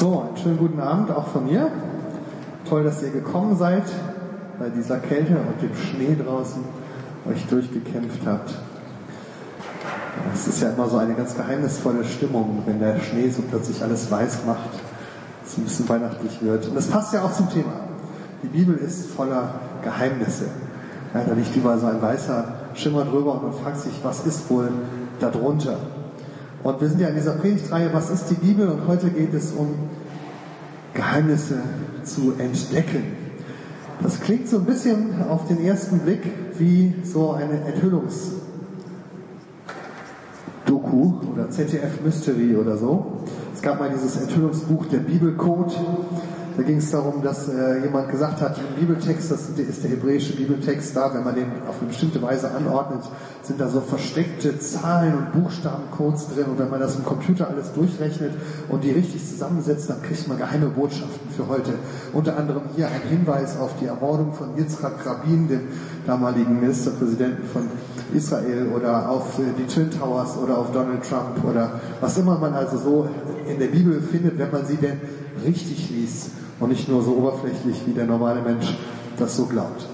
So, einen schönen guten Abend auch von mir. Toll, dass ihr gekommen seid, bei dieser Kälte und dem Schnee draußen euch durchgekämpft habt. Es ist ja immer so eine ganz geheimnisvolle Stimmung, wenn der Schnee so plötzlich alles weiß macht, es ein bisschen weihnachtlich wird. Und das passt ja auch zum Thema. Die Bibel ist voller Geheimnisse. Ja, da liegt überall so ein weißer Schimmer drüber und man fragt sich, was ist wohl darunter? Und wir sind ja in dieser Predigtreihe, was ist die Bibel? Und heute geht es um Geheimnisse zu entdecken. Das klingt so ein bisschen auf den ersten Blick wie so eine Enthüllungs- Doku oder ZDF Mystery oder so. Es gab mal dieses Enthüllungsbuch der Bibelcode. Da ging es darum, dass äh, jemand gesagt hat, im Bibeltext, das ist der hebräische Bibeltext da, wenn man den auf eine bestimmte Weise anordnet, sind da so versteckte Zahlen und Buchstabencodes drin und wenn man das im Computer alles durchrechnet und die richtig zusammensetzt, dann kriegt man geheime Botschaften für heute. Unter anderem hier ein Hinweis auf die Ermordung von Yitzhak Rabin, dem damaligen Ministerpräsidenten von Israel oder auf äh, die Twin Towers oder auf Donald Trump oder was immer man also so in der Bibel findet, wenn man sie denn richtig liest und nicht nur so oberflächlich, wie der normale Mensch das so glaubt.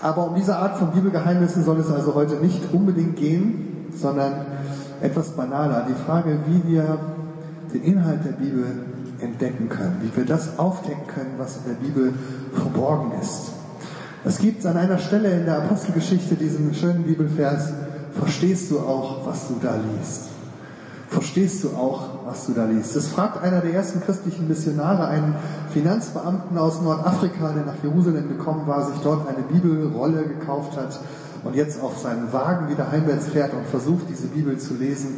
Aber um diese Art von Bibelgeheimnissen soll es also heute nicht unbedingt gehen, sondern etwas banaler. Die Frage, wie wir den Inhalt der Bibel entdecken können, wie wir das aufdecken können, was in der Bibel verborgen ist. Es gibt an einer Stelle in der Apostelgeschichte diesen schönen Bibelvers, verstehst du auch, was du da liest? Verstehst du auch, was du da liest? Das fragt einer der ersten christlichen Missionare, einen Finanzbeamten aus Nordafrika, der nach Jerusalem gekommen war, sich dort eine Bibelrolle gekauft hat und jetzt auf seinen Wagen wieder heimwärts fährt und versucht, diese Bibel zu lesen.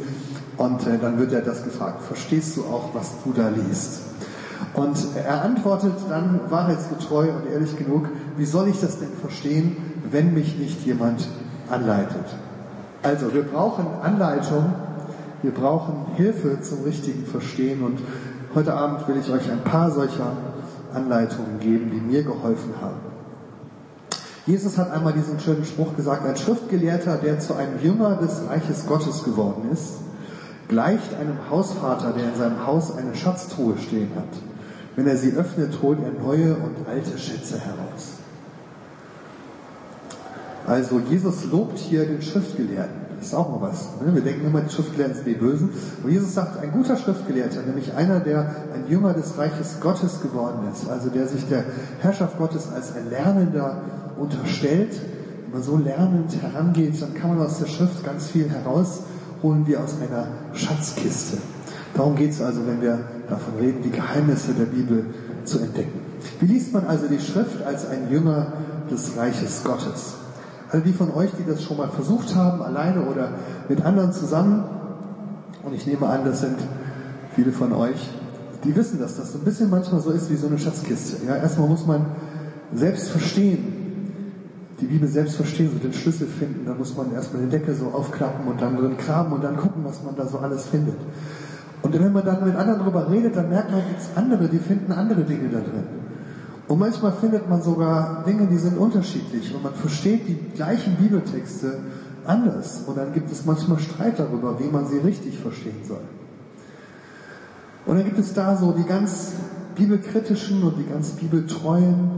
Und äh, dann wird er das gefragt, verstehst du auch, was du da liest? Und er antwortet dann wahrheitsgetreu und ehrlich genug, wie soll ich das denn verstehen, wenn mich nicht jemand anleitet? Also wir brauchen Anleitung, wir brauchen Hilfe zum richtigen Verstehen und heute Abend will ich euch ein paar solcher Anleitungen geben, die mir geholfen haben. Jesus hat einmal diesen schönen Spruch gesagt, ein Schriftgelehrter, der zu einem Jünger des Reiches Gottes geworden ist, gleicht einem Hausvater, der in seinem Haus eine Schatztruhe stehen hat. Wenn er sie öffnet, holt er neue und alte Schätze heraus. Also Jesus lobt hier den Schriftgelehrten. Ist auch mal was. Ne? Wir denken immer, die Schriftgelehrten sind die Bösen. Und Jesus sagt, ein guter Schriftgelehrter, nämlich einer, der ein Jünger des Reiches Gottes geworden ist, also der sich der Herrschaft Gottes als ein Lernender unterstellt, wenn man so lernend herangeht, dann kann man aus der Schrift ganz viel herausholen wie aus einer Schatzkiste. Darum geht es also, wenn wir davon reden, die Geheimnisse der Bibel zu entdecken. Wie liest man also die Schrift als ein Jünger des Reiches Gottes? Alle die von euch, die das schon mal versucht haben, alleine oder mit anderen zusammen, und ich nehme an, das sind viele von euch, die wissen, dass das so ein bisschen manchmal so ist wie so eine Schatzkiste. Ja, erstmal muss man selbst verstehen, die Bibel selbst verstehen, so den Schlüssel finden, dann muss man erstmal den Deckel so aufklappen und dann drin kramen und dann gucken, was man da so alles findet. Und wenn man dann mit anderen darüber redet, dann merkt man, gibt andere, die finden andere Dinge da drin. Und manchmal findet man sogar Dinge, die sind unterschiedlich und man versteht die gleichen Bibeltexte anders. Und dann gibt es manchmal Streit darüber, wie man sie richtig verstehen soll. Und dann gibt es da so die ganz bibelkritischen und die ganz bibeltreuen.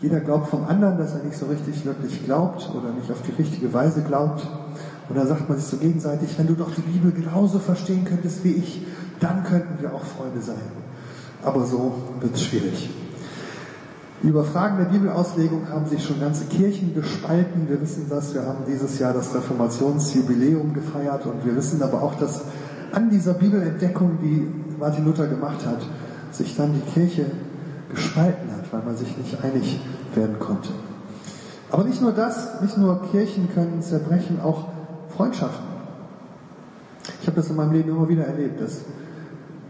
Jeder glaubt vom anderen, dass er nicht so richtig wirklich glaubt oder nicht auf die richtige Weise glaubt. Und dann sagt man sich so gegenseitig, wenn du doch die Bibel genauso verstehen könntest wie ich, dann könnten wir auch Freunde sein. Aber so wird es schwierig. Über Fragen der Bibelauslegung haben sich schon ganze Kirchen gespalten. Wir wissen das. Wir haben dieses Jahr das Reformationsjubiläum gefeiert und wir wissen aber auch, dass an dieser Bibelentdeckung, die Martin Luther gemacht hat, sich dann die Kirche gespalten hat, weil man sich nicht einig werden konnte. Aber nicht nur das, nicht nur Kirchen können zerbrechen, auch Freundschaften. Ich habe das in meinem Leben immer wieder erlebt, dass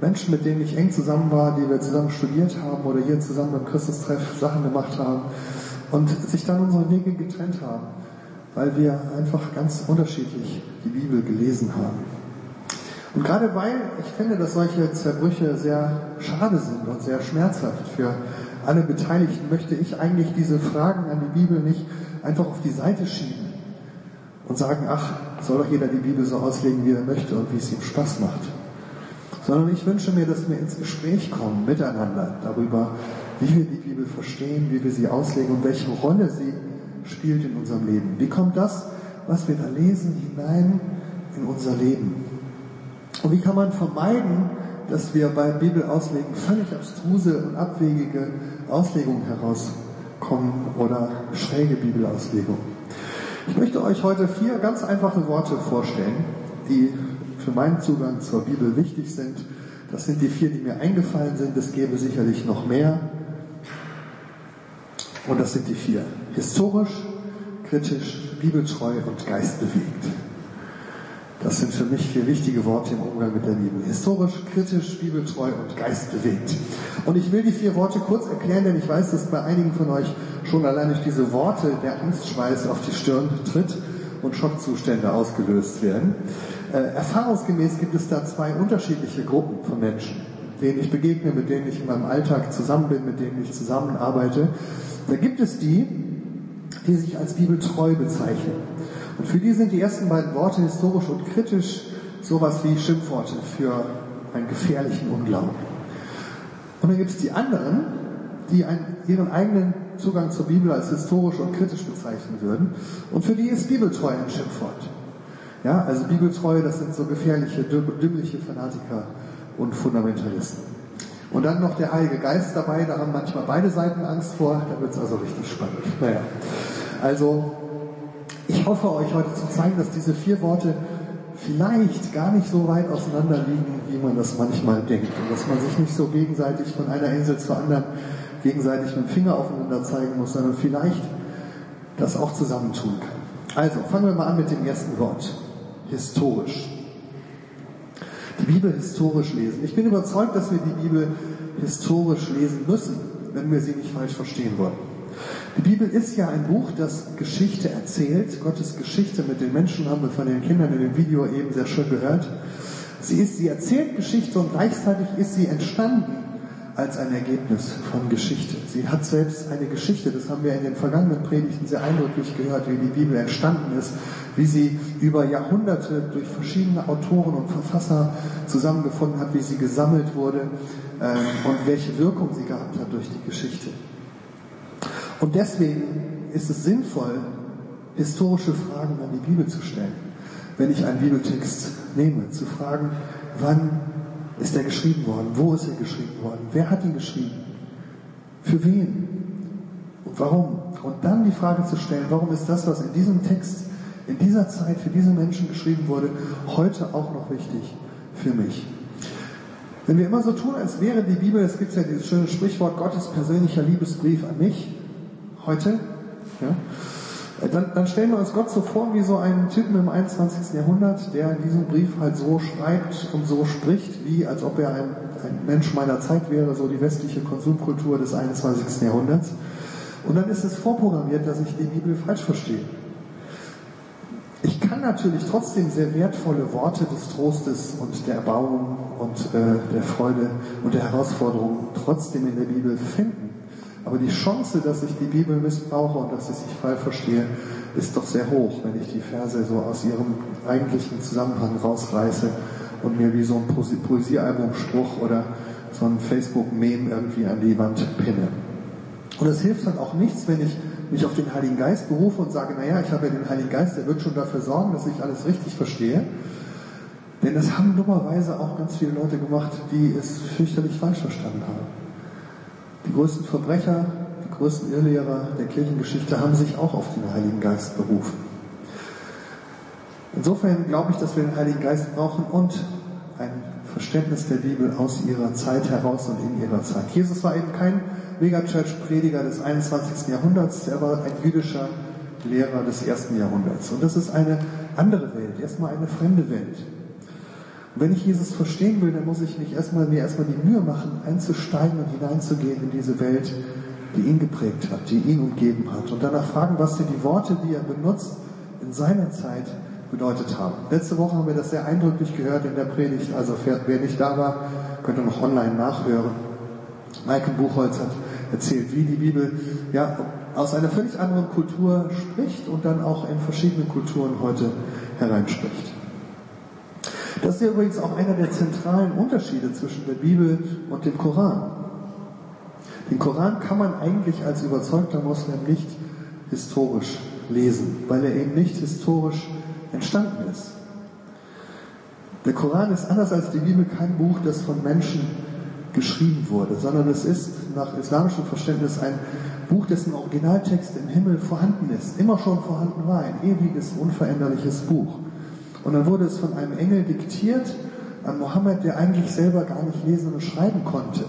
Menschen, mit denen ich eng zusammen war, die wir zusammen studiert haben oder hier zusammen beim Christustreff Sachen gemacht haben und sich dann unsere Wege getrennt haben, weil wir einfach ganz unterschiedlich die Bibel gelesen haben. Und gerade weil ich finde, dass solche Zerbrüche sehr schade sind und sehr schmerzhaft für alle Beteiligten, möchte ich eigentlich diese Fragen an die Bibel nicht einfach auf die Seite schieben und sagen, ach, soll doch jeder die Bibel so auslegen, wie er möchte und wie es ihm Spaß macht. Sondern ich wünsche mir, dass wir ins Gespräch kommen miteinander darüber, wie wir die Bibel verstehen, wie wir sie auslegen und welche Rolle sie spielt in unserem Leben. Wie kommt das, was wir da lesen, hinein in unser Leben? Und wie kann man vermeiden, dass wir bei Bibelauslegen völlig abstruse und abwegige Auslegungen herauskommen oder schräge Bibelauslegungen? Ich möchte euch heute vier ganz einfache Worte vorstellen, die für meinen Zugang zur Bibel wichtig sind. Das sind die vier, die mir eingefallen sind. Es gäbe sicherlich noch mehr. Und das sind die vier. Historisch, kritisch, bibeltreu und geistbewegt. Das sind für mich vier wichtige Worte im Umgang mit der Bibel. Historisch, kritisch, bibeltreu und geistbewegt. Und ich will die vier Worte kurz erklären, denn ich weiß, dass bei einigen von euch schon allein durch diese Worte der Angstschweiß auf die Stirn tritt und Schockzustände ausgelöst werden. Äh, erfahrungsgemäß gibt es da zwei unterschiedliche Gruppen von Menschen, denen ich begegne, mit denen ich in meinem Alltag zusammen bin, mit denen ich zusammenarbeite. Da gibt es die, die sich als bibeltreu bezeichnen. Und für die sind die ersten beiden Worte historisch und kritisch sowas wie Schimpfworte für einen gefährlichen Unglauben. Und dann gibt es die anderen, die einen, ihren eigenen Zugang zur Bibel als historisch und kritisch bezeichnen würden. Und für die ist bibeltreu ein Schimpfwort. Ja, also bibeltreu, das sind so gefährliche, dümmliche Fanatiker und Fundamentalisten. Und dann noch der Heilige Geist dabei, da haben manchmal beide Seiten Angst vor, da wird es also richtig spannend. Naja, also ich hoffe euch heute zu zeigen, dass diese vier Worte vielleicht gar nicht so weit auseinander liegen, wie man das manchmal denkt. Und dass man sich nicht so gegenseitig von einer Insel zur anderen gegenseitig mit dem Finger aufeinander zeigen muss, sondern vielleicht das auch zusammentun kann. Also, fangen wir mal an mit dem ersten Wort. Historisch. Die Bibel historisch lesen. Ich bin überzeugt, dass wir die Bibel historisch lesen müssen, wenn wir sie nicht falsch verstehen wollen. Die Bibel ist ja ein Buch, das Geschichte erzählt. Gottes Geschichte mit den Menschen haben wir von den Kindern in dem Video eben sehr schön gehört. Sie ist, sie erzählt Geschichte und gleichzeitig ist sie entstanden als ein Ergebnis von Geschichte. Sie hat selbst eine Geschichte, das haben wir in den vergangenen Predigten sehr eindrücklich gehört, wie die Bibel entstanden ist, wie sie über Jahrhunderte durch verschiedene Autoren und Verfasser zusammengefunden hat, wie sie gesammelt wurde ähm, und welche Wirkung sie gehabt hat durch die Geschichte. Und deswegen ist es sinnvoll, historische Fragen an die Bibel zu stellen. Wenn ich einen Bibeltext nehme, zu fragen, wann ist er geschrieben worden? Wo ist er geschrieben worden? Wer hat ihn geschrieben? Für wen? Und warum? Und dann die Frage zu stellen, warum ist das, was in diesem Text, in dieser Zeit für diese Menschen geschrieben wurde, heute auch noch wichtig für mich? Wenn wir immer so tun, als wäre die Bibel, es gibt ja dieses schöne Sprichwort, Gottes persönlicher Liebesbrief an mich, heute, ja, dann, dann stellen wir uns Gott so vor wie so einen Typen im 21. Jahrhundert, der diesen Brief halt so schreibt und so spricht, wie als ob er ein, ein Mensch meiner Zeit wäre, so die westliche Konsumkultur des 21. Jahrhunderts. Und dann ist es vorprogrammiert, dass ich die Bibel falsch verstehe. Ich kann natürlich trotzdem sehr wertvolle Worte des Trostes und der Erbauung und äh, der Freude und der Herausforderung trotzdem in der Bibel finden. Aber die Chance, dass ich die Bibel missbrauche und dass ich sie falsch verstehe, ist doch sehr hoch, wenn ich die Verse so aus ihrem eigentlichen Zusammenhang rausreiße und mir wie so ein Poesiealbumspruch oder so ein Facebook-Meme irgendwie an die Wand pinne. Und es hilft dann auch nichts, wenn ich mich auf den Heiligen Geist berufe und sage, naja, ich habe ja den Heiligen Geist, der wird schon dafür sorgen, dass ich alles richtig verstehe. Denn das haben dummerweise auch ganz viele Leute gemacht, die es fürchterlich falsch verstanden haben. Die größten Verbrecher, die größten Irrlehrer der Kirchengeschichte haben sich auch auf den Heiligen Geist berufen. Insofern glaube ich, dass wir den Heiligen Geist brauchen und ein Verständnis der Bibel aus ihrer Zeit heraus und in ihrer Zeit. Jesus war eben kein Megachurch-Prediger des 21. Jahrhunderts, er war ein jüdischer Lehrer des ersten Jahrhunderts. Und das ist eine andere Welt, erstmal eine fremde Welt. Wenn ich Jesus verstehen will, dann muss ich mich erstmal, mir erstmal die Mühe machen, einzusteigen und hineinzugehen in diese Welt, die ihn geprägt hat, die ihn umgeben hat. Und danach fragen, was denn die Worte, die er benutzt, in seiner Zeit bedeutet haben. Letzte Woche haben wir das sehr eindrücklich gehört in der Predigt. Also wer nicht da war, könnt ihr noch online nachhören. Maike Buchholz hat erzählt, wie die Bibel ja, aus einer völlig anderen Kultur spricht und dann auch in verschiedene Kulturen heute hereinspricht. Das ist ja übrigens auch einer der zentralen Unterschiede zwischen der Bibel und dem Koran. Den Koran kann man eigentlich als überzeugter Moslem nicht historisch lesen, weil er eben nicht historisch entstanden ist. Der Koran ist anders als die Bibel kein Buch, das von Menschen geschrieben wurde, sondern es ist nach islamischem Verständnis ein Buch, dessen Originaltext im Himmel vorhanden ist, immer schon vorhanden war, ein ewiges, unveränderliches Buch. Und dann wurde es von einem Engel diktiert an Mohammed, der eigentlich selber gar nicht lesen und schreiben konnte.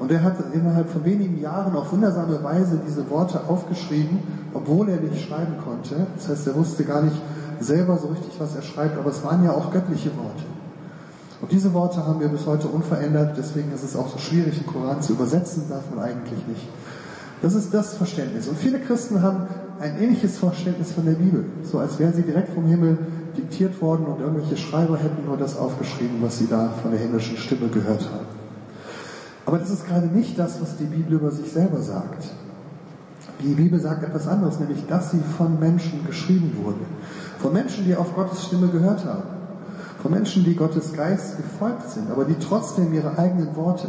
Und er hat innerhalb von wenigen Jahren auf wundersame Weise diese Worte aufgeschrieben, obwohl er nicht schreiben konnte. Das heißt, er wusste gar nicht, selber so richtig, was er schreibt, aber es waren ja auch göttliche Worte. Und diese Worte haben wir bis heute unverändert, deswegen ist es auch so schwierig, den Koran zu übersetzen, darf man eigentlich nicht. Das ist das Verständnis. Und viele Christen haben ein ähnliches Verständnis von der Bibel, so als wären sie direkt vom Himmel diktiert worden und irgendwelche Schreiber hätten nur das aufgeschrieben, was sie da von der himmlischen Stimme gehört haben. Aber das ist gerade nicht das, was die Bibel über sich selber sagt. Die Bibel sagt etwas anderes, nämlich, dass sie von Menschen geschrieben wurde. Von Menschen, die auf Gottes Stimme gehört haben. Von Menschen, die Gottes Geist gefolgt sind, aber die trotzdem ihre eigenen Worte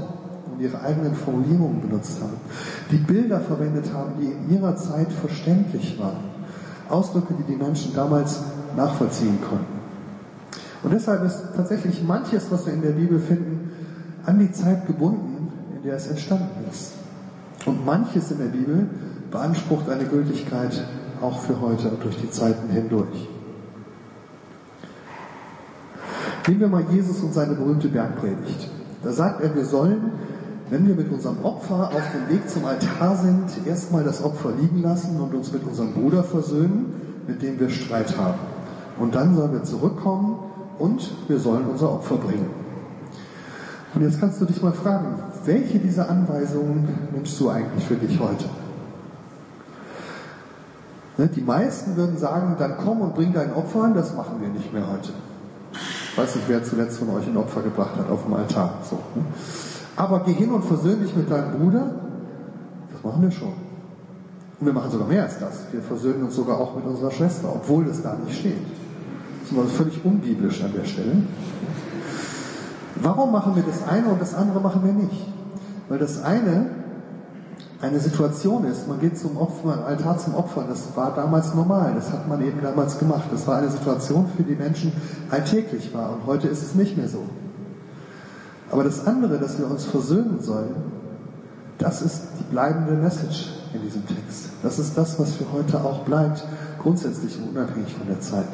und ihre eigenen Formulierungen benutzt haben. Die Bilder verwendet haben, die in ihrer Zeit verständlich waren. Ausdrücke, die die Menschen damals nachvollziehen konnten. Und deshalb ist tatsächlich manches, was wir in der Bibel finden, an die Zeit gebunden, in der es entstanden ist. Und manches in der Bibel beansprucht eine Gültigkeit auch für heute und durch die Zeiten hindurch. Nehmen wir mal Jesus und seine berühmte Bergpredigt. Da sagt er, wir sollen, wenn wir mit unserem Opfer auf dem Weg zum Altar sind, erstmal das Opfer liegen lassen und uns mit unserem Bruder versöhnen, mit dem wir Streit haben. Und dann sollen wir zurückkommen und wir sollen unser Opfer bringen. Und jetzt kannst du dich mal fragen, welche dieser Anweisungen nimmst du eigentlich für dich heute? Ne, die meisten würden sagen, dann komm und bring dein Opfer an, das machen wir nicht mehr heute. Ich weiß nicht, wer zuletzt von euch ein Opfer gebracht hat auf dem Altar. So, ne? Aber geh hin und versöhn dich mit deinem Bruder, das machen wir schon. Und wir machen sogar mehr als das. Wir versöhnen uns sogar auch mit unserer Schwester, obwohl das da nicht steht. Das ist völlig unbiblisch an der Stelle. Warum machen wir das eine und das andere machen wir nicht? Weil das eine eine Situation ist, man geht zum Opfer, Altar zum Opfer, das war damals normal, das hat man eben damals gemacht. Das war eine Situation, für die Menschen alltäglich war und heute ist es nicht mehr so. Aber das andere, dass wir uns versöhnen sollen, das ist die bleibende Message in diesem Text. Das ist das, was für heute auch bleibt, grundsätzlich unabhängig von der Zeit.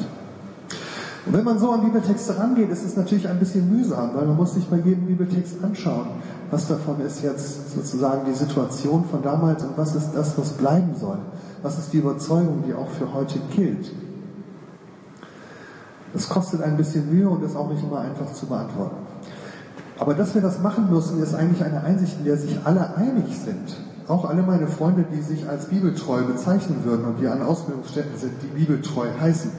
Und wenn man so an Bibeltexte rangeht, ist es natürlich ein bisschen mühsam, weil man muss sich bei jedem Bibeltext anschauen, was davon ist jetzt sozusagen die Situation von damals und was ist das, was bleiben soll. Was ist die Überzeugung, die auch für heute gilt. Das kostet ein bisschen Mühe und ist auch nicht immer einfach zu beantworten. Aber dass wir das machen müssen, ist eigentlich eine Einsicht, in der sich alle einig sind. Auch alle meine Freunde, die sich als bibeltreu bezeichnen würden und die an Ausbildungsstätten sind, die bibeltreu heißen.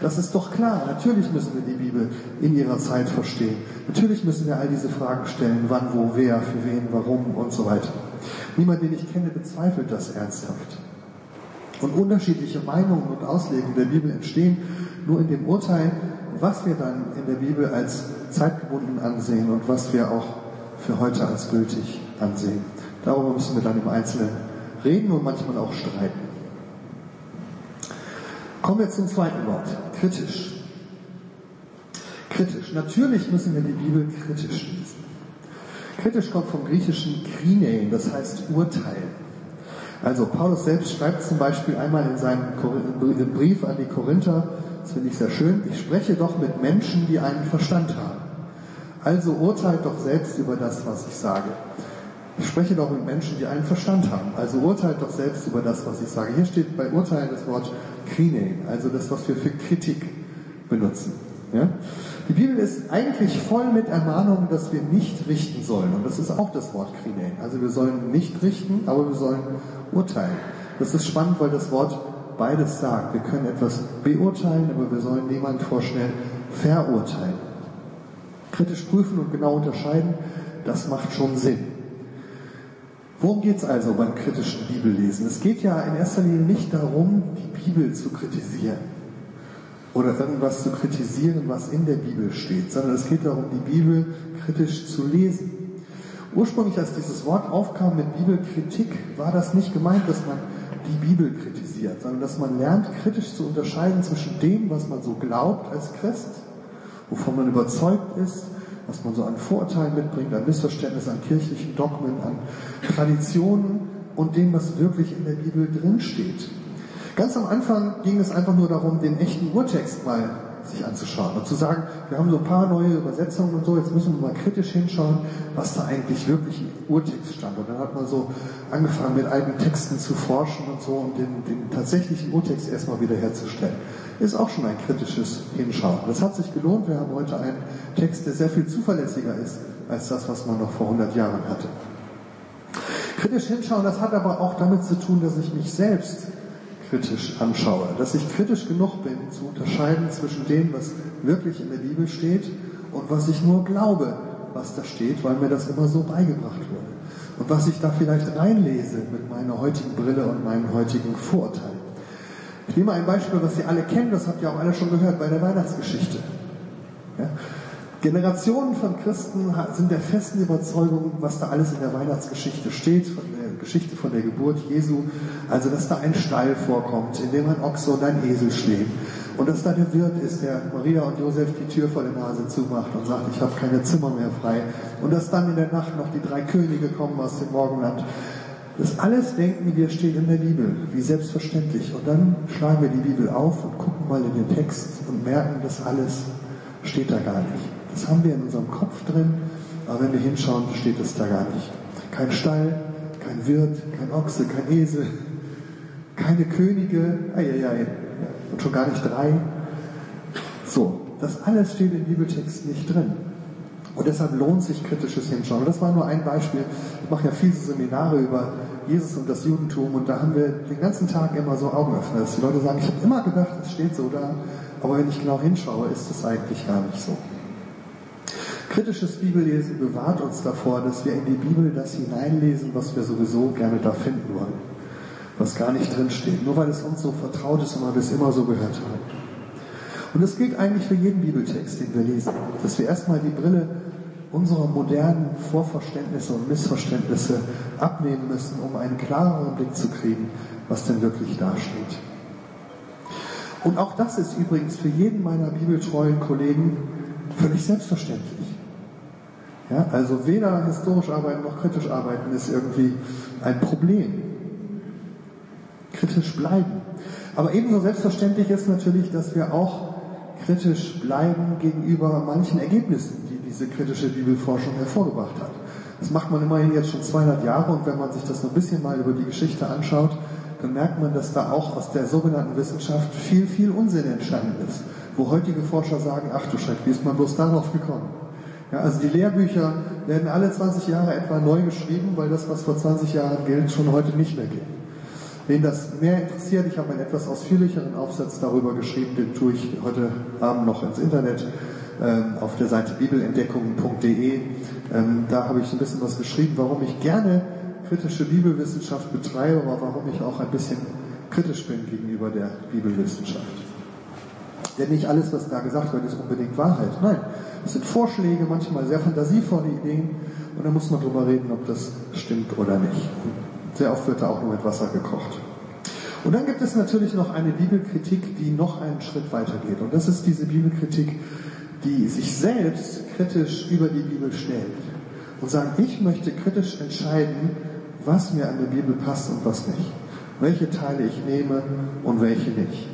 Das ist doch klar. Natürlich müssen wir die Bibel in ihrer Zeit verstehen. Natürlich müssen wir all diese Fragen stellen. Wann, wo, wer, für wen, warum und so weiter. Niemand, den ich kenne, bezweifelt das ernsthaft. Und unterschiedliche Meinungen und Auslegungen der Bibel entstehen nur in dem Urteil, was wir dann in der Bibel als zeitgebunden ansehen und was wir auch für heute als gültig ansehen. Darüber müssen wir dann im Einzelnen reden und manchmal auch streiten. Kommen wir zum zweiten Wort, kritisch. Kritisch. Natürlich müssen wir die Bibel kritisch lesen. Kritisch kommt vom griechischen krinein, das heißt urteilen. Also Paulus selbst schreibt zum Beispiel einmal in seinem Brief an die Korinther, das finde ich sehr schön, ich spreche doch mit Menschen, die einen Verstand haben. Also urteilt doch selbst über das, was ich sage. Ich spreche doch mit Menschen, die einen Verstand haben. Also urteilt doch selbst über das, was ich sage. Hier steht bei Urteilen das Wort Krine, also das, was wir für Kritik benutzen. Ja? Die Bibel ist eigentlich voll mit Ermahnungen, dass wir nicht richten sollen. Und das ist auch das Wort Krine. Also wir sollen nicht richten, aber wir sollen urteilen. Das ist spannend, weil das Wort beides sagt. Wir können etwas beurteilen, aber wir sollen niemand vorschnell verurteilen. Kritisch prüfen und genau unterscheiden, das macht schon Sinn. Worum geht es also beim kritischen Bibellesen? Es geht ja in erster Linie nicht darum, die Bibel zu kritisieren. oder irgendwas zu kritisieren, was in der Bibel steht, sondern es geht darum, die Bibel kritisch zu lesen. Ursprünglich, als dieses Wort aufkam mit Bibelkritik, war das nicht gemeint, dass man die Bibel kritisiert, sondern dass man lernt, kritisch zu unterscheiden zwischen dem, was man so glaubt als Christ, wovon man überzeugt ist, was man so an Vorurteilen mitbringt, an Missverständnissen, an kirchlichen Dogmen, an Traditionen und dem, was wirklich in der Bibel drinsteht. Ganz am Anfang ging es einfach nur darum, den echten Urtext mal sich anzuschauen und zu sagen, wir haben so ein paar neue Übersetzungen und so, jetzt müssen wir mal kritisch hinschauen, was da eigentlich wirklich im Urtext stand. Und dann hat man so angefangen, mit alten Texten zu forschen und so und den, den tatsächlichen Urtext erstmal wiederherzustellen. Ist auch schon ein kritisches Hinschauen. Das hat sich gelohnt. Wir haben heute einen Text, der sehr viel zuverlässiger ist als das, was man noch vor 100 Jahren hatte. Kritisch hinschauen, das hat aber auch damit zu tun, dass ich mich selbst kritisch anschaue, dass ich kritisch genug bin, zu unterscheiden zwischen dem, was wirklich in der Bibel steht und was ich nur glaube, was da steht, weil mir das immer so beigebracht wurde. Und was ich da vielleicht reinlese mit meiner heutigen Brille und meinen heutigen Vorurteilen. Ich nehme ein Beispiel, was Sie alle kennen, das habt ihr auch alle schon gehört bei der Weihnachtsgeschichte. Ja? Generationen von Christen sind der festen Überzeugung, was da alles in der Weihnachtsgeschichte steht, von der Geschichte von der Geburt Jesu. Also, dass da ein Stall vorkommt, in dem ein Ochse und ein Esel stehen. Und dass da der Wirt ist, der Maria und Josef die Tür vor der Nase zumacht und sagt, ich habe keine Zimmer mehr frei. Und dass dann in der Nacht noch die drei Könige kommen aus dem Morgenland. Das alles denken wir steht in der Bibel, wie selbstverständlich. Und dann schlagen wir die Bibel auf und gucken mal in den Text und merken, das alles steht da gar nicht. Das haben wir in unserem Kopf drin, aber wenn wir hinschauen, steht es da gar nicht. Kein Stall, kein Wirt, kein Ochse, kein Esel, keine Könige, eieiei, und schon gar nicht drei. So, das alles steht im Bibeltext nicht drin. Und deshalb lohnt sich kritisches Hinschauen. Und das war nur ein Beispiel. Ich mache ja viele Seminare über Jesus und das Judentum und da haben wir den ganzen Tag immer so Augenöffner, dass die Leute sagen, ich habe immer gedacht, es steht so da, aber wenn ich genau hinschaue, ist es eigentlich gar nicht so. Kritisches Bibellesen bewahrt uns davor, dass wir in die Bibel das hineinlesen, was wir sowieso gerne da finden wollen, was gar nicht drinsteht, nur weil es uns so vertraut ist und weil wir es immer so gehört haben. Und das gilt eigentlich für jeden Bibeltext, den wir lesen, dass wir erstmal die Brille unserer modernen Vorverständnisse und Missverständnisse abnehmen müssen, um einen klareren Blick zu kriegen, was denn wirklich dasteht. Und auch das ist übrigens für jeden meiner bibeltreuen Kollegen völlig selbstverständlich. Ja, also weder historisch arbeiten noch kritisch arbeiten ist irgendwie ein Problem. Kritisch bleiben. Aber ebenso selbstverständlich ist natürlich, dass wir auch kritisch bleiben gegenüber manchen Ergebnissen, die diese kritische Bibelforschung hervorgebracht hat. Das macht man immerhin jetzt schon 200 Jahre und wenn man sich das ein bisschen mal über die Geschichte anschaut, dann merkt man, dass da auch aus der sogenannten Wissenschaft viel, viel Unsinn entstanden ist. Wo heutige Forscher sagen, ach du Schreck, wie ist man bloß darauf gekommen? Ja, also die Lehrbücher werden alle 20 Jahre etwa neu geschrieben, weil das, was vor 20 Jahren gilt, schon heute nicht mehr gilt. Wen das mehr interessiert, ich habe einen etwas ausführlicheren Aufsatz darüber geschrieben, den tue ich heute Abend noch ins Internet ähm, auf der Seite bibelentdeckungen.de. Ähm, da habe ich ein bisschen was geschrieben, warum ich gerne kritische Bibelwissenschaft betreibe, aber warum ich auch ein bisschen kritisch bin gegenüber der Bibelwissenschaft. Denn nicht alles, was da gesagt wird, ist unbedingt Wahrheit. Nein, es sind Vorschläge, manchmal sehr fantasievolle Ideen und da muss man drüber reden, ob das stimmt oder nicht. Sehr oft wird da auch nur mit Wasser gekocht. Und dann gibt es natürlich noch eine Bibelkritik, die noch einen Schritt weiter geht. Und das ist diese Bibelkritik, die sich selbst kritisch über die Bibel stellt und sagt, ich möchte kritisch entscheiden, was mir an der Bibel passt und was nicht. Welche Teile ich nehme und welche nicht.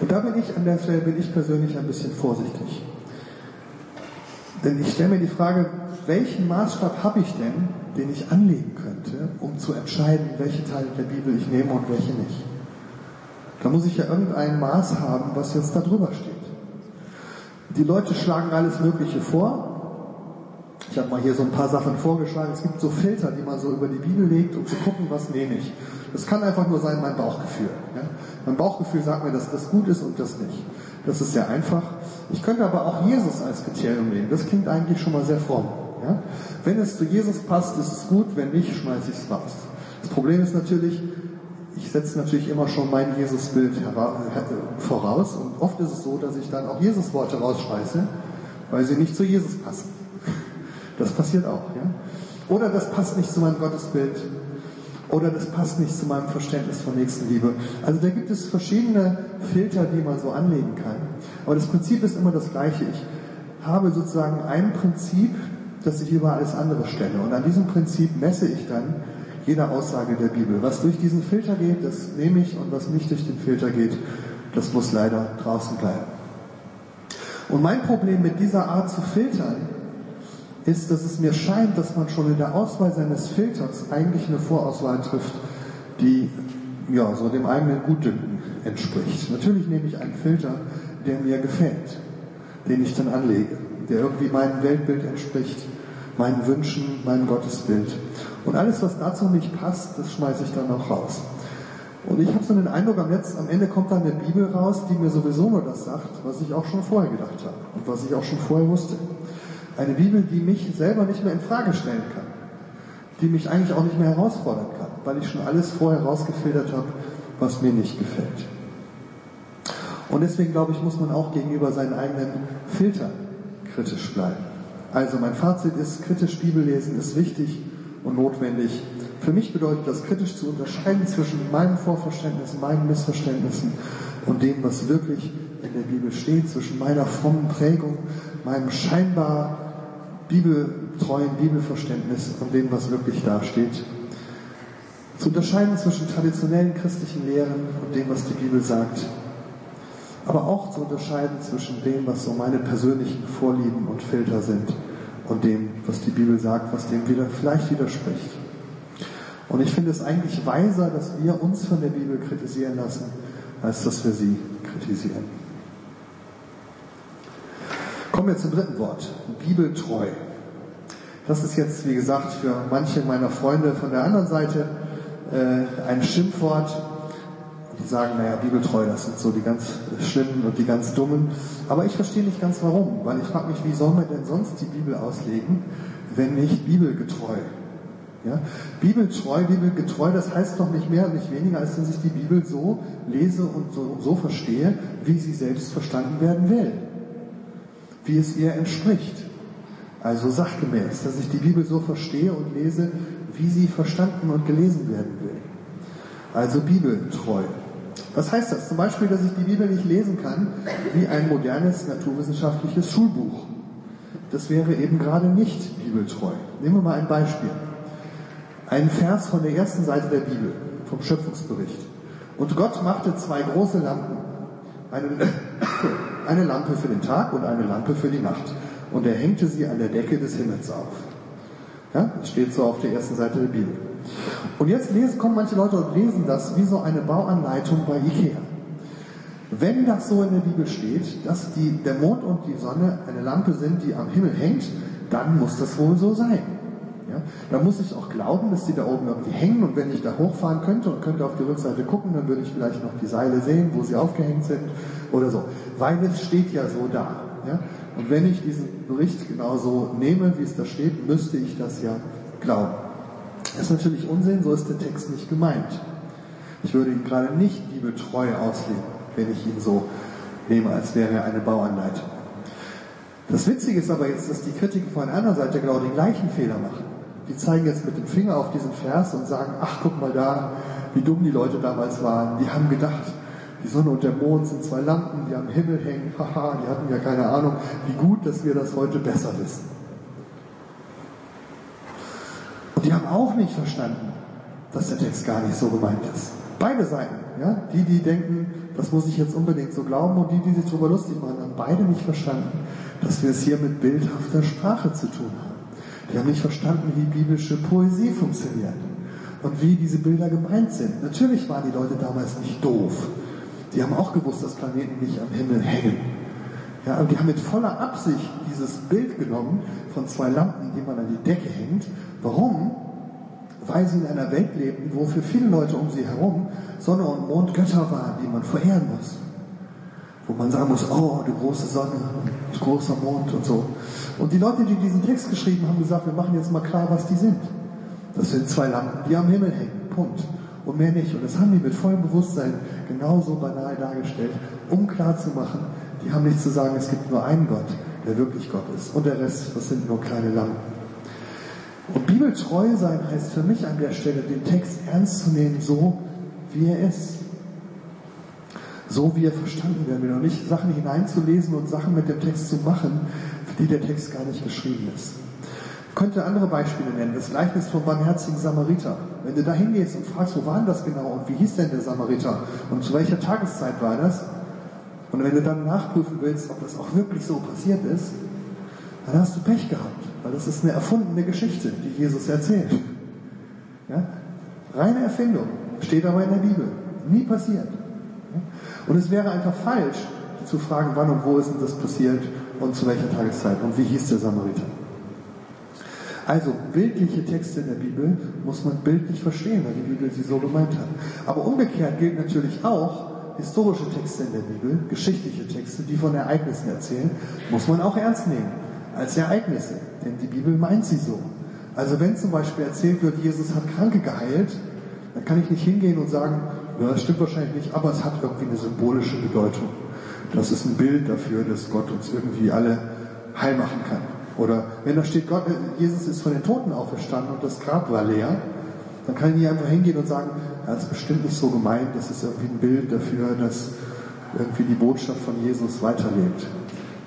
Und da bin ich an der Stelle, bin ich persönlich ein bisschen vorsichtig. Denn ich stelle mir die Frage, welchen Maßstab habe ich denn, den ich anlegen könnte, um zu entscheiden, welche Teile der Bibel ich nehme und welche nicht? Da muss ich ja irgendein Maß haben, was jetzt da drüber steht. Die Leute schlagen alles Mögliche vor. Ich habe mal hier so ein paar Sachen vorgeschlagen. Es gibt so Filter, die man so über die Bibel legt, um zu gucken, was nehme ich. Das kann einfach nur sein, mein Bauchgefühl. Ja? Mein Bauchgefühl sagt mir, dass das gut ist und das nicht. Das ist sehr einfach. Ich könnte aber auch Jesus als Kriterium nehmen. Das klingt eigentlich schon mal sehr fromm. Ja? Wenn es zu Jesus passt, ist es gut. Wenn nicht, schmeiße ich es raus. Das Problem ist natürlich, ich setze natürlich immer schon mein Jesusbild voraus und oft ist es so, dass ich dann auch Jesusworte rausschmeiße, weil sie nicht zu Jesus passen. Das passiert auch, ja. Oder das passt nicht zu meinem Gottesbild. Oder das passt nicht zu meinem Verständnis von Nächstenliebe. Also da gibt es verschiedene Filter, die man so anlegen kann. Aber das Prinzip ist immer das gleiche. Ich habe sozusagen ein Prinzip, das ich über alles andere stelle. Und an diesem Prinzip messe ich dann jede Aussage der Bibel. Was durch diesen Filter geht, das nehme ich und was nicht durch den Filter geht, das muss leider draußen bleiben. Und mein Problem mit dieser Art zu filtern ist, dass es mir scheint, dass man schon in der Auswahl seines Filters eigentlich eine Vorauswahl trifft, die ja, so dem eigenen Gutdünken entspricht. Natürlich nehme ich einen Filter, der mir gefällt, den ich dann anlege, der irgendwie meinem Weltbild entspricht, meinen Wünschen, meinem Gottesbild. Und alles, was dazu nicht passt, das schmeiße ich dann auch raus. Und ich habe so den Eindruck, am, Letz-, am Ende kommt dann eine Bibel raus, die mir sowieso nur das sagt, was ich auch schon vorher gedacht habe und was ich auch schon vorher wusste. Eine Bibel, die mich selber nicht mehr in Frage stellen kann, die mich eigentlich auch nicht mehr herausfordern kann, weil ich schon alles vorher rausgefiltert habe, was mir nicht gefällt. Und deswegen glaube ich, muss man auch gegenüber seinen eigenen Filtern kritisch bleiben. Also mein Fazit ist, kritisch Bibellesen ist wichtig und notwendig. Für mich bedeutet das kritisch zu unterscheiden zwischen meinen Vorverständnissen, meinen Missverständnissen und dem, was wirklich in der Bibel steht, zwischen meiner frommen Prägung, meinem scheinbar bibeltreuen Bibelverständnis und dem, was wirklich da steht. Zu unterscheiden zwischen traditionellen christlichen Lehren und dem, was die Bibel sagt. Aber auch zu unterscheiden zwischen dem, was so meine persönlichen Vorlieben und Filter sind und dem, was die Bibel sagt, was dem wieder vielleicht widerspricht. Und ich finde es eigentlich weiser, dass wir uns von der Bibel kritisieren lassen, als dass wir sie kritisieren. Kommen wir zum dritten Wort, bibeltreu. Das ist jetzt, wie gesagt, für manche meiner Freunde von der anderen Seite äh, ein Schimpfwort. Die sagen, naja, bibeltreu, das sind so die ganz Schlimmen und die ganz Dummen. Aber ich verstehe nicht ganz warum, weil ich frage mich, wie soll man denn sonst die Bibel auslegen, wenn nicht bibelgetreu? Ja? Bibeltreu, bibelgetreu, das heißt doch nicht mehr und nicht weniger, als dass ich die Bibel so lese und so, so verstehe, wie sie selbst verstanden werden will. Wie es ihr entspricht. Also sachgemäß, dass ich die Bibel so verstehe und lese, wie sie verstanden und gelesen werden will. Also bibeltreu. Was heißt das? Zum Beispiel, dass ich die Bibel nicht lesen kann wie ein modernes naturwissenschaftliches Schulbuch. Das wäre eben gerade nicht bibeltreu. Nehmen wir mal ein Beispiel. Ein Vers von der ersten Seite der Bibel, vom Schöpfungsbericht. Und Gott machte zwei große Lampen. Eine, eine Lampe für den Tag und eine Lampe für die Nacht und er hängte sie an der Decke des Himmels auf. Ja, das steht so auf der ersten Seite der Bibel. Und jetzt lesen, kommen manche Leute und lesen das wie so eine Bauanleitung bei Ikea. Wenn das so in der Bibel steht, dass die, der Mond und die Sonne eine Lampe sind, die am Himmel hängt, dann muss das wohl so sein. Da muss ich auch glauben, dass die da oben irgendwie hängen und wenn ich da hochfahren könnte und könnte auf die Rückseite gucken, dann würde ich vielleicht noch die Seile sehen, wo sie aufgehängt sind oder so. Weil es steht ja so da. Ja? Und wenn ich diesen Bericht genauso nehme, wie es da steht, müsste ich das ja glauben. Das ist natürlich Unsinn, so ist der Text nicht gemeint. Ich würde ihn gerade nicht bibeltreu auslegen, wenn ich ihn so nehme, als wäre er eine Bauanleitung. Das Witzige ist aber jetzt, dass die Kritiker von einer Seite genau den gleichen Fehler machen. Die zeigen jetzt mit dem Finger auf diesen Vers und sagen, ach guck mal da, wie dumm die Leute damals waren. Die haben gedacht, die Sonne und der Mond sind zwei Lampen, die am Himmel hängen. Haha, die hatten ja keine Ahnung, wie gut, dass wir das heute besser wissen. Und die haben auch nicht verstanden, dass der Text gar nicht so gemeint ist. Beide Seiten, ja, die, die denken, das muss ich jetzt unbedingt so glauben, und die, die sich darüber lustig machen, haben beide nicht verstanden, dass wir es hier mit bildhafter Sprache zu tun haben. Die haben nicht verstanden, wie biblische Poesie funktioniert und wie diese Bilder gemeint sind. Natürlich waren die Leute damals nicht doof. Die haben auch gewusst, dass Planeten nicht am Himmel hängen. Ja, aber die haben mit voller Absicht dieses Bild genommen von zwei Lampen, die man an die Decke hängt. Warum? Weil sie in einer Welt lebten, wo für viele Leute um sie herum Sonne und Mond Götter waren, die man verehren muss. Wo man sagen muss, oh, die große Sonne und großer Mond und so. Und die Leute, die diesen Text geschrieben haben, gesagt, wir machen jetzt mal klar, was die sind. Das sind zwei Lampen, die am Himmel hängen. Punkt. und mehr nicht. Und das haben die mit vollem Bewusstsein genauso banal dargestellt, um klarzumachen, die haben nicht zu sagen, es gibt nur einen Gott, der wirklich Gott ist. Und der Rest, das sind nur kleine Lampen. Und bibeltreu sein heißt für mich an der Stelle, den Text ernst zu nehmen, so wie er ist. So wie er verstanden werden will. Und nicht Sachen hineinzulesen und Sachen mit dem Text zu machen, die der Text gar nicht geschrieben ist. Ich könnte andere Beispiele nennen. Das Gleichnis vom barmherzigen Samariter. Wenn du da hingehst und fragst, wo war denn das genau und wie hieß denn der Samariter und zu welcher Tageszeit war das? Und wenn du dann nachprüfen willst, ob das auch wirklich so passiert ist, dann hast du Pech gehabt, weil das ist eine erfundene Geschichte, die Jesus erzählt. Ja? Reine Erfindung, steht aber in der Bibel. Nie passiert. Und es wäre einfach falsch, zu fragen, wann und wo ist denn das passiert und zu welcher Tageszeit und wie hieß der Samariter. Also bildliche Texte in der Bibel muss man bildlich verstehen, weil die Bibel sie so gemeint hat. Aber umgekehrt gilt natürlich auch, historische Texte in der Bibel, geschichtliche Texte, die von Ereignissen erzählen, muss man auch ernst nehmen als Ereignisse. Denn die Bibel meint sie so. Also wenn zum Beispiel erzählt wird, Jesus hat Kranke geheilt, dann kann ich nicht hingehen und sagen, ja, das stimmt wahrscheinlich nicht, aber es hat irgendwie eine symbolische Bedeutung. Das ist ein Bild dafür, dass Gott uns irgendwie alle heil machen kann. Oder wenn da steht, Gott, Jesus ist von den Toten auferstanden und das Grab war leer, dann kann ich nicht einfach hingehen und sagen, das ist bestimmt nicht so gemeint, das ist irgendwie ein Bild dafür, dass irgendwie die Botschaft von Jesus weiterlebt.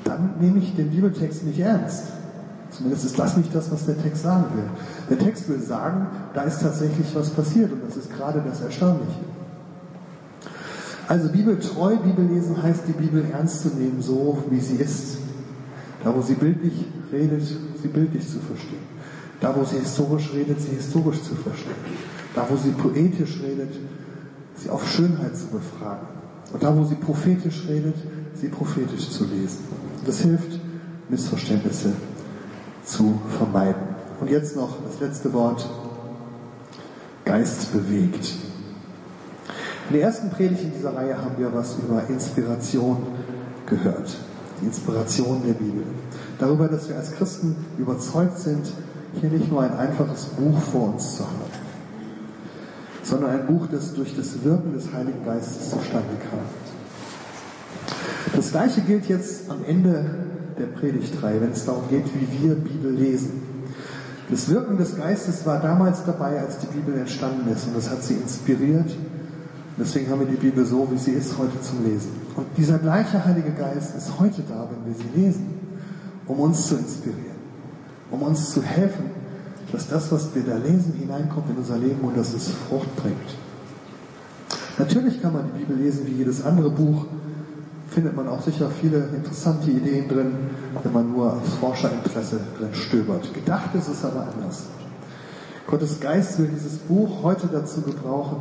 Dann nehme ich den Bibeltext nicht ernst. Zumindest ist das nicht das, was der Text sagen will. Der Text will sagen, da ist tatsächlich was passiert und das ist gerade das Erstaunliche. Also bibeltreu, Bibellesen heißt, die Bibel ernst zu nehmen, so wie sie ist. Da, wo sie bildlich redet, sie bildlich zu verstehen. Da, wo sie historisch redet, sie historisch zu verstehen. Da, wo sie poetisch redet, sie auf Schönheit zu befragen. Und da, wo sie prophetisch redet, sie prophetisch zu lesen. Das hilft, Missverständnisse zu vermeiden. Und jetzt noch das letzte Wort. Geist bewegt. In der ersten Predigt in dieser Reihe haben wir was über Inspiration gehört. Die Inspiration der Bibel. Darüber, dass wir als Christen überzeugt sind, hier nicht nur ein einfaches Buch vor uns zu haben, sondern ein Buch, das durch das Wirken des Heiligen Geistes zustande kam. Das gleiche gilt jetzt am Ende der Predigtreihe, wenn es darum geht, wie wir Bibel lesen. Das Wirken des Geistes war damals dabei, als die Bibel entstanden ist und das hat sie inspiriert. Deswegen haben wir die Bibel so, wie sie ist, heute zum Lesen. Und dieser gleiche Heilige Geist ist heute da, wenn wir sie lesen, um uns zu inspirieren, um uns zu helfen, dass das, was wir da lesen, hineinkommt in unser Leben und dass es Frucht bringt. Natürlich kann man die Bibel lesen wie jedes andere Buch, findet man auch sicher viele interessante Ideen drin, wenn man nur aus Forscherinteresse drin stöbert. Gedacht ist es aber anders. Gottes Geist will dieses Buch heute dazu gebrauchen,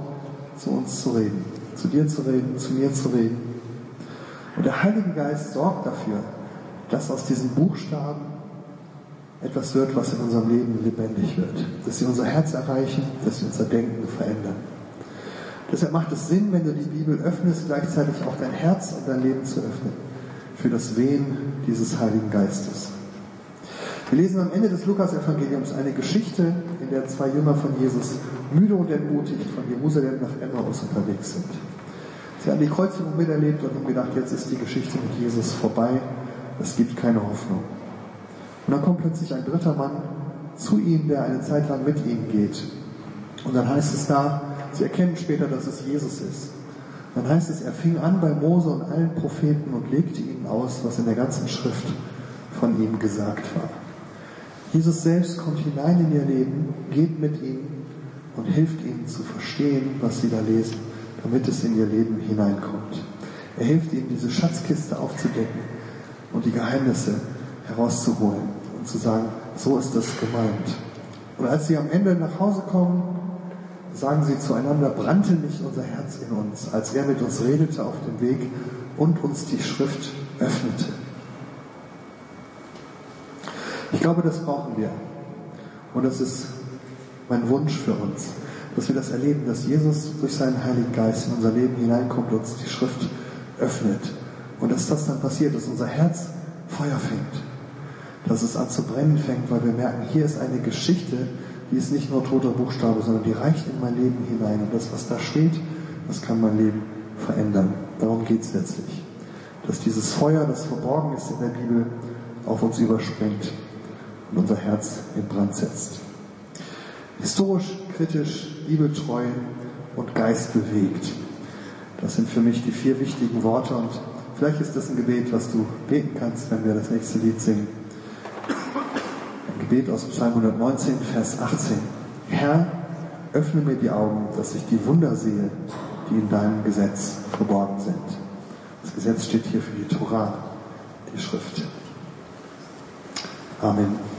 zu uns zu reden, zu dir zu reden, zu mir zu reden. Und der Heilige Geist sorgt dafür, dass aus diesen Buchstaben etwas wird, was in unserem Leben lebendig wird, dass sie unser Herz erreichen, dass sie unser Denken verändern. Deshalb macht es Sinn, wenn du die Bibel öffnest, gleichzeitig auch dein Herz und dein Leben zu öffnen für das Wehen dieses Heiligen Geistes. Wir lesen am Ende des Lukas-Evangeliums eine Geschichte, der zwei Jünger von Jesus müde und entmutigt von Jerusalem nach Emmaus unterwegs sind. Sie haben die Kreuzigung miterlebt und haben gedacht, jetzt ist die Geschichte mit Jesus vorbei, es gibt keine Hoffnung. Und dann kommt plötzlich ein dritter Mann zu ihnen, der eine Zeit lang mit ihnen geht. Und dann heißt es da, Sie erkennen später, dass es Jesus ist. Dann heißt es, er fing an bei Mose und allen Propheten und legte ihnen aus, was in der ganzen Schrift von ihm gesagt war. Jesus selbst kommt hinein in ihr Leben, geht mit ihnen und hilft ihnen zu verstehen, was sie da lesen, damit es in ihr Leben hineinkommt. Er hilft ihnen, diese Schatzkiste aufzudecken und die Geheimnisse herauszuholen und zu sagen, so ist das gemeint. Und als sie am Ende nach Hause kommen, sagen sie zueinander, brannte nicht unser Herz in uns, als er mit uns redete auf dem Weg und uns die Schrift öffnete. Ich glaube, das brauchen wir. Und das ist mein Wunsch für uns, dass wir das erleben, dass Jesus durch seinen Heiligen Geist in unser Leben hineinkommt und uns die Schrift öffnet. Und dass das dann passiert, dass unser Herz Feuer fängt. Dass es an zu brennen fängt, weil wir merken, hier ist eine Geschichte, die ist nicht nur toter Buchstabe, sondern die reicht in mein Leben hinein. Und das, was da steht, das kann mein Leben verändern. Darum geht es letztlich. Dass dieses Feuer, das verborgen ist in der Bibel, auf uns überspringt und unser Herz in Brand setzt. Historisch, kritisch, liebetreu und geistbewegt. Das sind für mich die vier wichtigen Worte und vielleicht ist das ein Gebet, was du beten kannst, wenn wir das nächste Lied singen. Ein Gebet aus Psalm 119, Vers 18. Herr, öffne mir die Augen, dass ich die Wunder sehe, die in deinem Gesetz verborgen sind. Das Gesetz steht hier für die Torah, die Schrift. Amen.